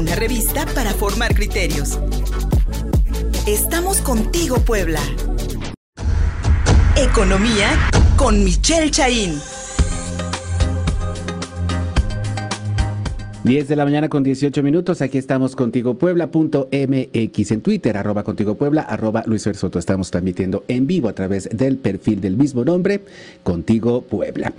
una revista para formar criterios. Estamos contigo, Puebla. Economía con Michelle Chaín. 10 de la mañana con 18 minutos. Aquí estamos contigo puebla.mx en Twitter, arroba contigo puebla, arroba Luis Soto. Estamos transmitiendo en vivo a través del perfil del mismo nombre, contigo Puebla.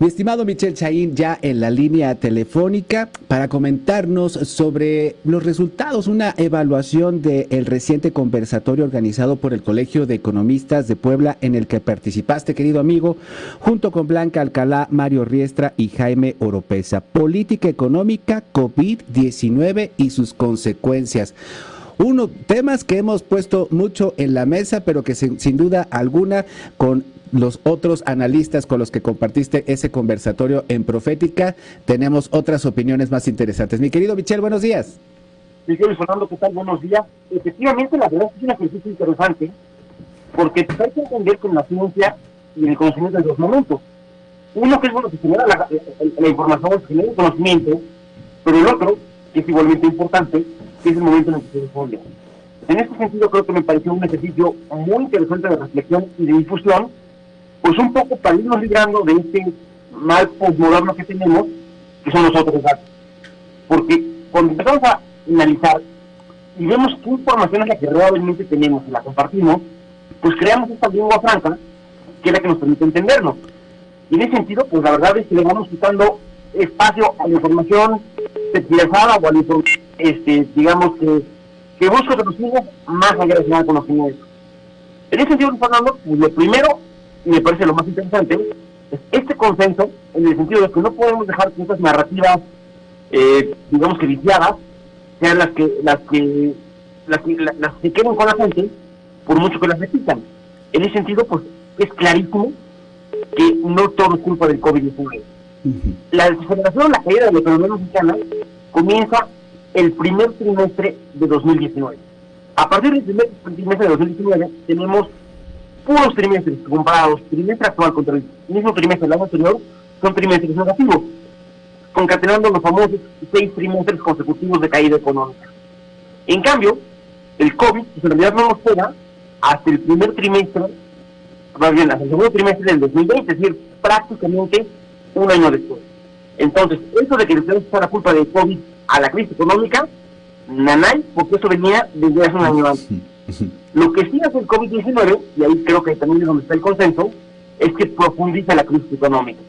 Mi estimado Michel Chaín, ya en la línea telefónica para comentarnos sobre los resultados, una evaluación del reciente conversatorio organizado por el Colegio de Economistas de Puebla en el que participaste, querido amigo, junto con Blanca Alcalá, Mario Riestra y Jaime Oropesa. Política económica, COVID-19 y sus consecuencias uno temas que hemos puesto mucho en la mesa, pero que sin, sin, duda alguna con los otros analistas con los que compartiste ese conversatorio en Profética, tenemos otras opiniones más interesantes. Mi querido Michel, buenos días. Miguel Fernando, ¿qué tal? Buenos días. Efectivamente, la verdad es que es un ejercicio interesante, porque hay que entender con la ciencia y el conocimiento de los momentos. Uno que es bueno que genera la, la información, que genera el conocimiento, pero el otro, que es igualmente importante, es el momento en el que se responde. En este sentido, creo que me pareció un ejercicio muy interesante de reflexión y de difusión, pues un poco para irnos librando de este mal postmoderno que tenemos, que son los otros datos. Porque cuando empezamos a analizar y vemos qué información es la que realmente tenemos y la compartimos, pues creamos esta lengua franca que es la que nos permite entendernos. Y en ese sentido, pues la verdad es que le vamos quitando espacio a la información tergiversada o a la información, este, digamos, que, que busca que nos más allá de ese conocimiento. En ese sentido, Fernando, pues lo primero y me parece lo más interesante, es este consenso, en el sentido de que no podemos dejar que estas narrativas, eh, digamos que viciadas, sean las que, las que, las que, las que queden con la gente, por mucho que las repitan. En ese sentido, pues es clarísimo que no todo es culpa del COVID-19. La desaceleración, la caída de la economía mexicana comienza el primer trimestre de 2019. A partir del primer trimestre de 2019 tenemos puros trimestres comparados, trimestre actual contra el mismo trimestre del año anterior, son trimestres negativos, concatenando los famosos seis trimestres consecutivos de caída económica. En cambio, el COVID, en realidad no nos pega hasta el primer trimestre, más bien hasta el segundo trimestre del 2020, es decir, prácticamente un año después. Entonces, eso de que le tenemos la culpa del COVID a la crisis económica, nanay, porque eso venía desde hace un año antes. Lo que sí hace el COVID-19, y ahí creo que también es donde está el consenso, es que profundiza la crisis económica.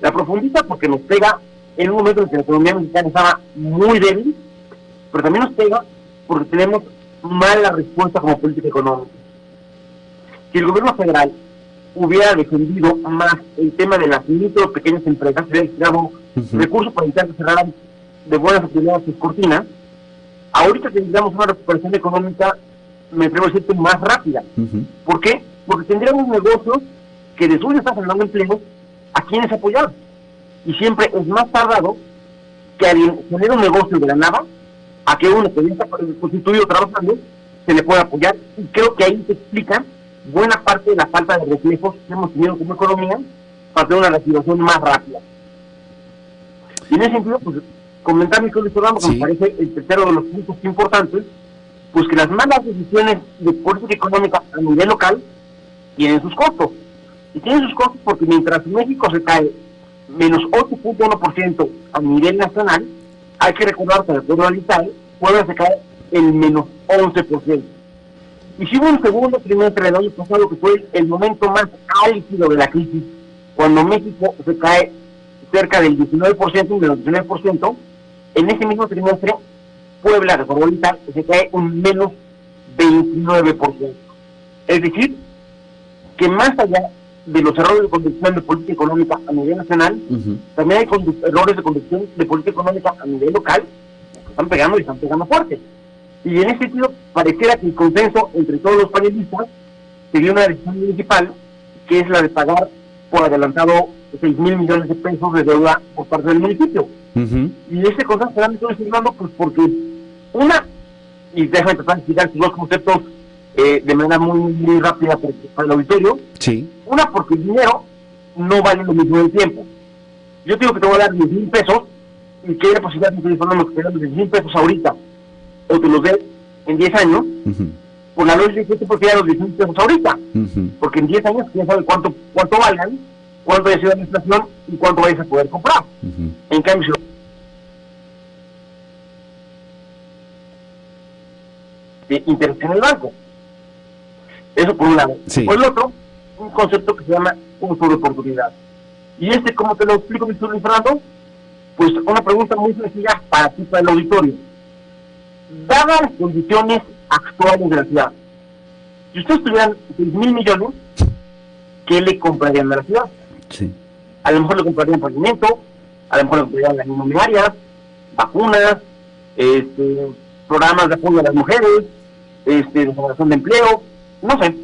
La profundiza porque nos pega en un momento en que la economía mexicana estaba muy débil, pero también nos pega porque tenemos mala respuesta como política económica. Si el gobierno federal hubiera defendido más el tema de las micro pequeñas empresas, hubiera destinado recursos para evitar que cerraran de buenas actividades sus cortinas, ahorita tendríamos una recuperación económica me atrevo a decirte, más rápida. ¿Por qué? Porque tendríamos negocios que de suyo están generando empleo a quienes apoyar. Y siempre es más tardado que alguien tener un negocio de la nada a que uno que ya está constituido trabajando se le pueda apoyar. Y creo que ahí se explica buena parte de la falta de reflejos que hemos tenido como economía para tener una reactivación más rápida. Y en ese sentido, pues comentar mi programa, que me parece el tercero de los puntos importantes, pues que las malas decisiones de política económica a nivel local tienen sus costos. Y tienen sus costos porque mientras México se cae menos 8.1% a nivel nacional, hay que recordar que el pueblo del Puebla se cae en menos 11%. Y si hubo un segundo trimestre del año pasado que fue el momento más álgido de la crisis, cuando México se cae cerca del 19% y menos 19%, en ese mismo trimestre Puebla de Forbolita se cae un menos 29%. Es decir, que más allá de los errores de conducción de política económica a nivel nacional, también hay errores de conducción de política económica a nivel local que están pegando y están pegando fuerte. Y en ese sentido, pareciera que el consenso entre todos los panelistas sería una decisión municipal, que es la de pagar por adelantado 6 mil millones de pesos de deuda por parte del municipio. Y ese consenso se estoy firmando pues porque una, y déjame tratar de explicar dos conceptos eh, de manera muy, muy rápida para, el auditorio. Sí. Una, porque el dinero no vale lo mismo del tiempo. Yo tengo que te voy a dar 10 mil pesos y que hay la posibilidad de que que te los 10 pesos ahorita o te los dé en 10 años, por la lógica que te prefiero los 10 pesos ahorita, porque en 10 años quién sabe cuánto cuánto valgan, cuánto haya sido la inflación y cuánto vayas a poder comprar. En cambio, si de interés en el banco. Eso por un lado. Por el otro, un concepto que se llama uso de oportunidad. Y este, ¿cómo te lo explico, mi Fernando? Pues una pregunta muy sencilla para ti, para el auditorio. Dadas las condiciones actuales de la ciudad, si ustedes tuvieran 6 mil millones, ¿qué le comprarían a la ciudad? Sí. A lo mejor le comprarían alimento, a lo mejor le comprarían las inmobiliarias, vacunas, este, programas de apoyo a las mujeres, este, de generación de empleo, no sé.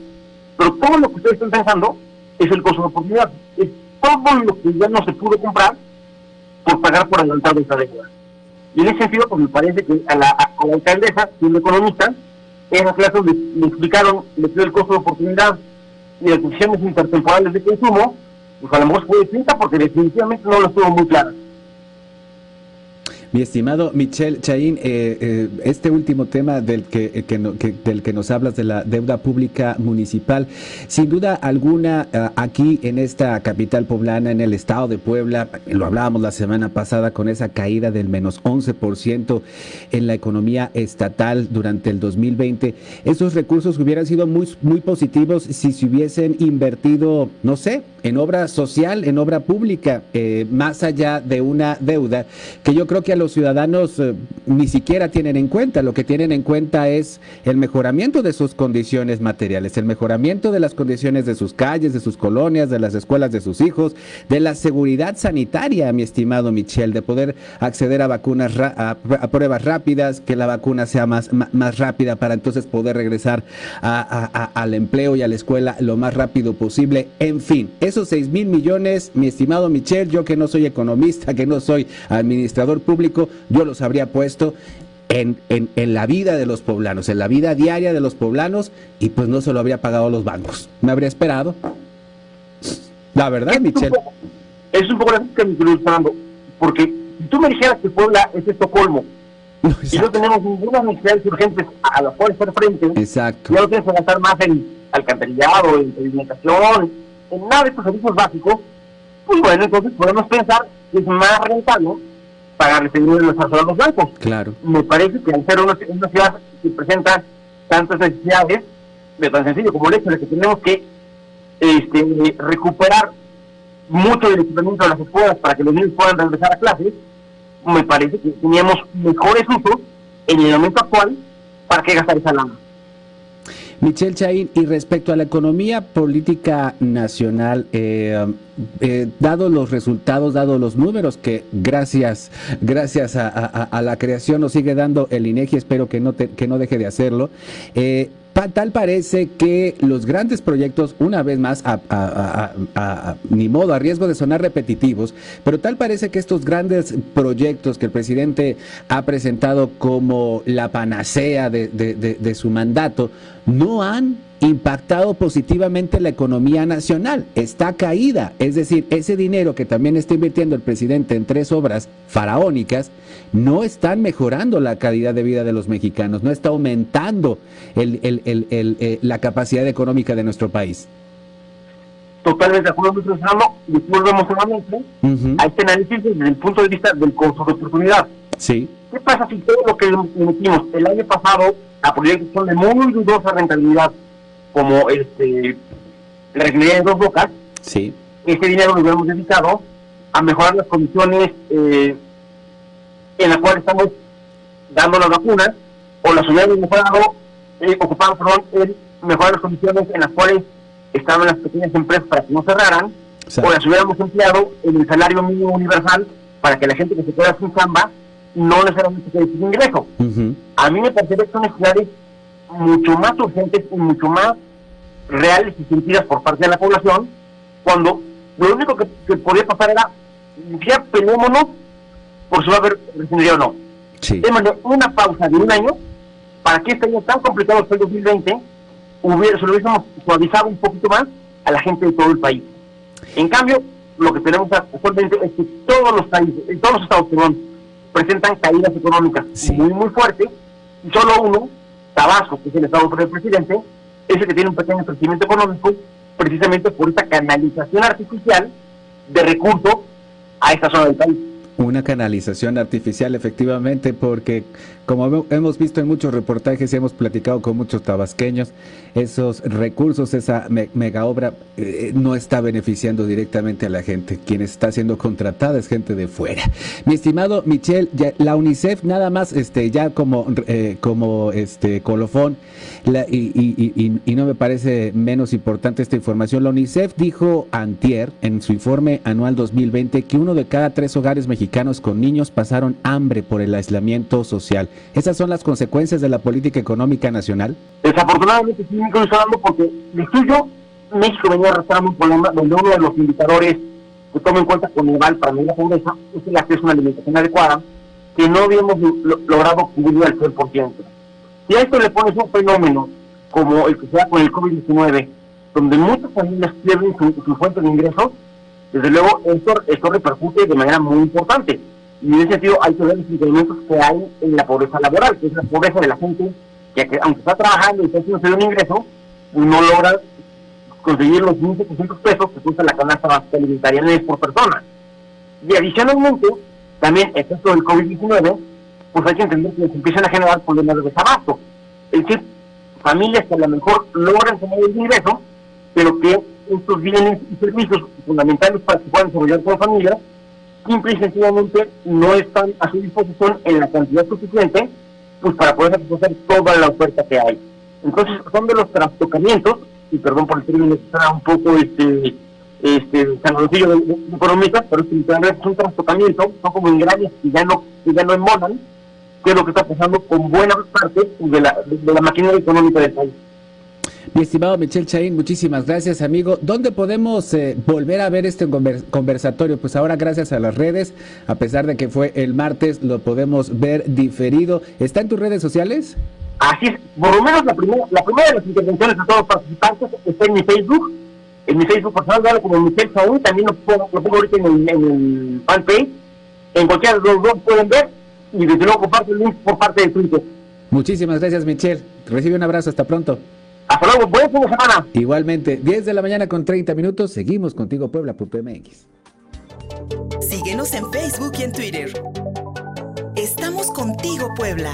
Pero todo lo que ustedes están pensando es el costo de oportunidad. Es todo lo que ya no se pudo comprar por pagar por adelantado esa deuda. Y en ese sentido, pues me parece que a la, a la alcaldesa, siendo economista, esas clases le, le explicaron, le dio el costo de oportunidad y las decisiones intertemporales de consumo, pues a lo mejor fue distinta porque definitivamente no lo estuvo muy clara. Mi estimado Michel Chaín, eh, eh, este último tema del que, eh, del que nos hablas de la deuda pública municipal, sin duda alguna aquí en esta capital poblana, en el estado de Puebla, lo hablábamos la semana pasada con esa caída del menos 11% en la economía estatal durante el 2020, esos recursos hubieran sido muy, muy positivos si se hubiesen invertido, no sé, en obra social, en obra pública, más allá de una deuda que yo creo que los ciudadanos eh, ni siquiera tienen en cuenta. Lo que tienen en cuenta es el mejoramiento de sus condiciones materiales, el mejoramiento de las condiciones de sus calles, de sus colonias, de las escuelas de sus hijos, de la seguridad sanitaria, mi estimado Michel, de poder acceder a vacunas, a, pruebas rápidas, que la vacuna sea más, más rápida para entonces poder regresar al empleo y a la escuela lo más rápido posible. En fin, esos 6 mil millones, mi estimado Michel, yo que no soy economista, que no soy administrador público, yo los habría puesto en, en, la vida de los poblanos, en la vida diaria de los poblanos, y pues no se lo habría pagado a los bancos. Me habría esperado. La verdad, es Michelle. es un poco la que me estoy porque si tú me dijeras que Puebla es Estocolmo, y no tenemos ninguna necesidades urgentes a las cuales hacer frente, Exacto. ya no tienes que gastar más en alcantarillado, en alimentación, en nada de estos servicios básicos, pues bueno, entonces podemos pensar que es más rentable pagarle seguro de a los bancos. Claro. Me parece que al ser una, ciudad que presenta tantas necesidades, de tan sencillo como el hecho de que tenemos que este, recuperar mucho del equipamiento de las escuelas para que los niños puedan regresar a clases, me parece que teníamos mejores usos en el momento actual para que gastar esa lana. Michelle Chaín, y respecto a la economía política nacional, eh, eh, dado los resultados, dado los números que gracias, gracias a, la creación nos sigue dando el INEGI, espero que no, que no deje de hacerlo, eh, tal parece que los grandes proyectos, una vez más, a, ni modo, a riesgo de sonar repetitivos, pero tal parece que estos grandes proyectos que el presidente ha presentado como la panacea de su mandato, no han impactado positivamente la economía nacional. Está caída. Es decir, ese dinero que también está invirtiendo el presidente en tres obras faraónicas, no están mejorando la calidad de vida de los mexicanos, no está aumentando el, el, el, eh, la capacidad económica de nuestro país. Totalmente de acuerdo, y volvemos nuevamente a este análisis desde el punto de vista del costo de oportunidad. Sí. ¿Qué pasa si todo lo que emitimos el año pasado a proyectos son de muy dudosa rentabilidad como este, la refinería de dos bocas, sí. ese dinero lo hubiéramos dedicado a mejorar las condiciones eh, en las cuales estamos dando las vacunas, o las hubiéramos mejorado, eh, ocupado, perdón, en mejorar las condiciones en las cuales estaban las pequeñas empresas para que no cerraran, o las hubiéramos empleado en el salario mínimo universal para que la gente que se queda sin chamba no necesariamente se sin ingreso. A mí me parece que son necesidades mucho más urgentes y mucho más reales y sentidas por parte de la población, cuando lo único que, podía pasar era, ya peleémonos por si va a haber refinería o no. Sí. una pausa de un año para que este año tan complicado que el 2020 hubiera, se lo hubiésemos suavizado un poquito más a la gente de todo el país. En cambio, lo que tenemos actualmente es que todos los países, todos los estados, perdón, presentan caídas económicas muy, muy fuertes, y solo uno, Tabasco, que es el estado del presidente, es el que tiene un pequeño crecimiento económico, precisamente por esta canalización artificial de recursos a esta zona del país. Una canalización artificial, efectivamente, porque como hemos visto en muchos reportajes y hemos platicado con muchos tabasqueños, esos recursos, esa mega obra eh, no está beneficiando directamente a la gente. Quien está siendo contratada es gente de fuera. Mi estimado Michel, la UNICEF nada más, este, ya como, eh, como este colofón, y, y, no me parece menos importante esta información, la UNICEF dijo antier en su informe anual 2020 que uno de cada tres hogares mexicanos con niños pasaron hambre por el aislamiento social. ¿Esas son las consecuencias de la política económica nacional? Desafortunadamente sí, me estoy hablando porque de suyo México venía arrastrando un problema donde uno de los indicadores que toma en cuenta con Eval para medir la pobreza es el acceso a una alimentación adecuada que no habíamos logrado cubrir al 100%. Y a esto le pones un fenómeno como el que se da con el COVID-19, donde muchas familias pierden su, fuente de ingresos, desde luego esto repercute de manera muy importante. Y en ese sentido hay que ver los incrementos que hay en la pobreza laboral, que es la pobreza de la gente que, aunque está trabajando y está haciendo un ingreso, no logra conseguir los 1.700 pesos que cuesta la canasta alimentaria por persona. Y adicionalmente, también efecto del COVID-19, pues hay que entender que se empiezan a generar problemas de desabasto. Es decir, familias que a lo mejor logran tener el ingreso, pero que estos bienes y servicios fundamentales para que puedan desarrollar como familia simple y sencillamente no están a su disposición en la cantidad suficiente pues para poder satisfacer toda la oferta que hay. Entonces son de los trastocamientos, y perdón por el término que está un poco este este de, de, economistas, pero es es un trastocamiento, son como engranes que ya no, que ya no embonan, que es lo que está pasando con buena parte de la, de la maquinaria económica del país. Mi estimado Michel Chaín, muchísimas gracias, amigo. ¿Dónde podemos eh, volver a ver este conversatorio? Pues ahora, gracias a las redes, a pesar de que fue el martes, lo podemos ver diferido. ¿Está en tus redes sociales? Así es, por lo menos la primera, la primera de las intervenciones de todos los participantes está en mi Facebook, en mi Facebook personal, como Michel Chaín, también lo pongo, ahorita en el, en el fanpage. En cualquiera de los dos pueden ver y desde luego comparto el link por parte de Twitter. Muchísimas gracias, Michel. Recibe un abrazo, hasta pronto. Hasta luego, buen fin de semana. Igualmente, 10 de la mañana con 30 minutos, seguimos contigo Puebla.mx. Síguenos en Facebook y en Twitter. Estamos contigo, Puebla.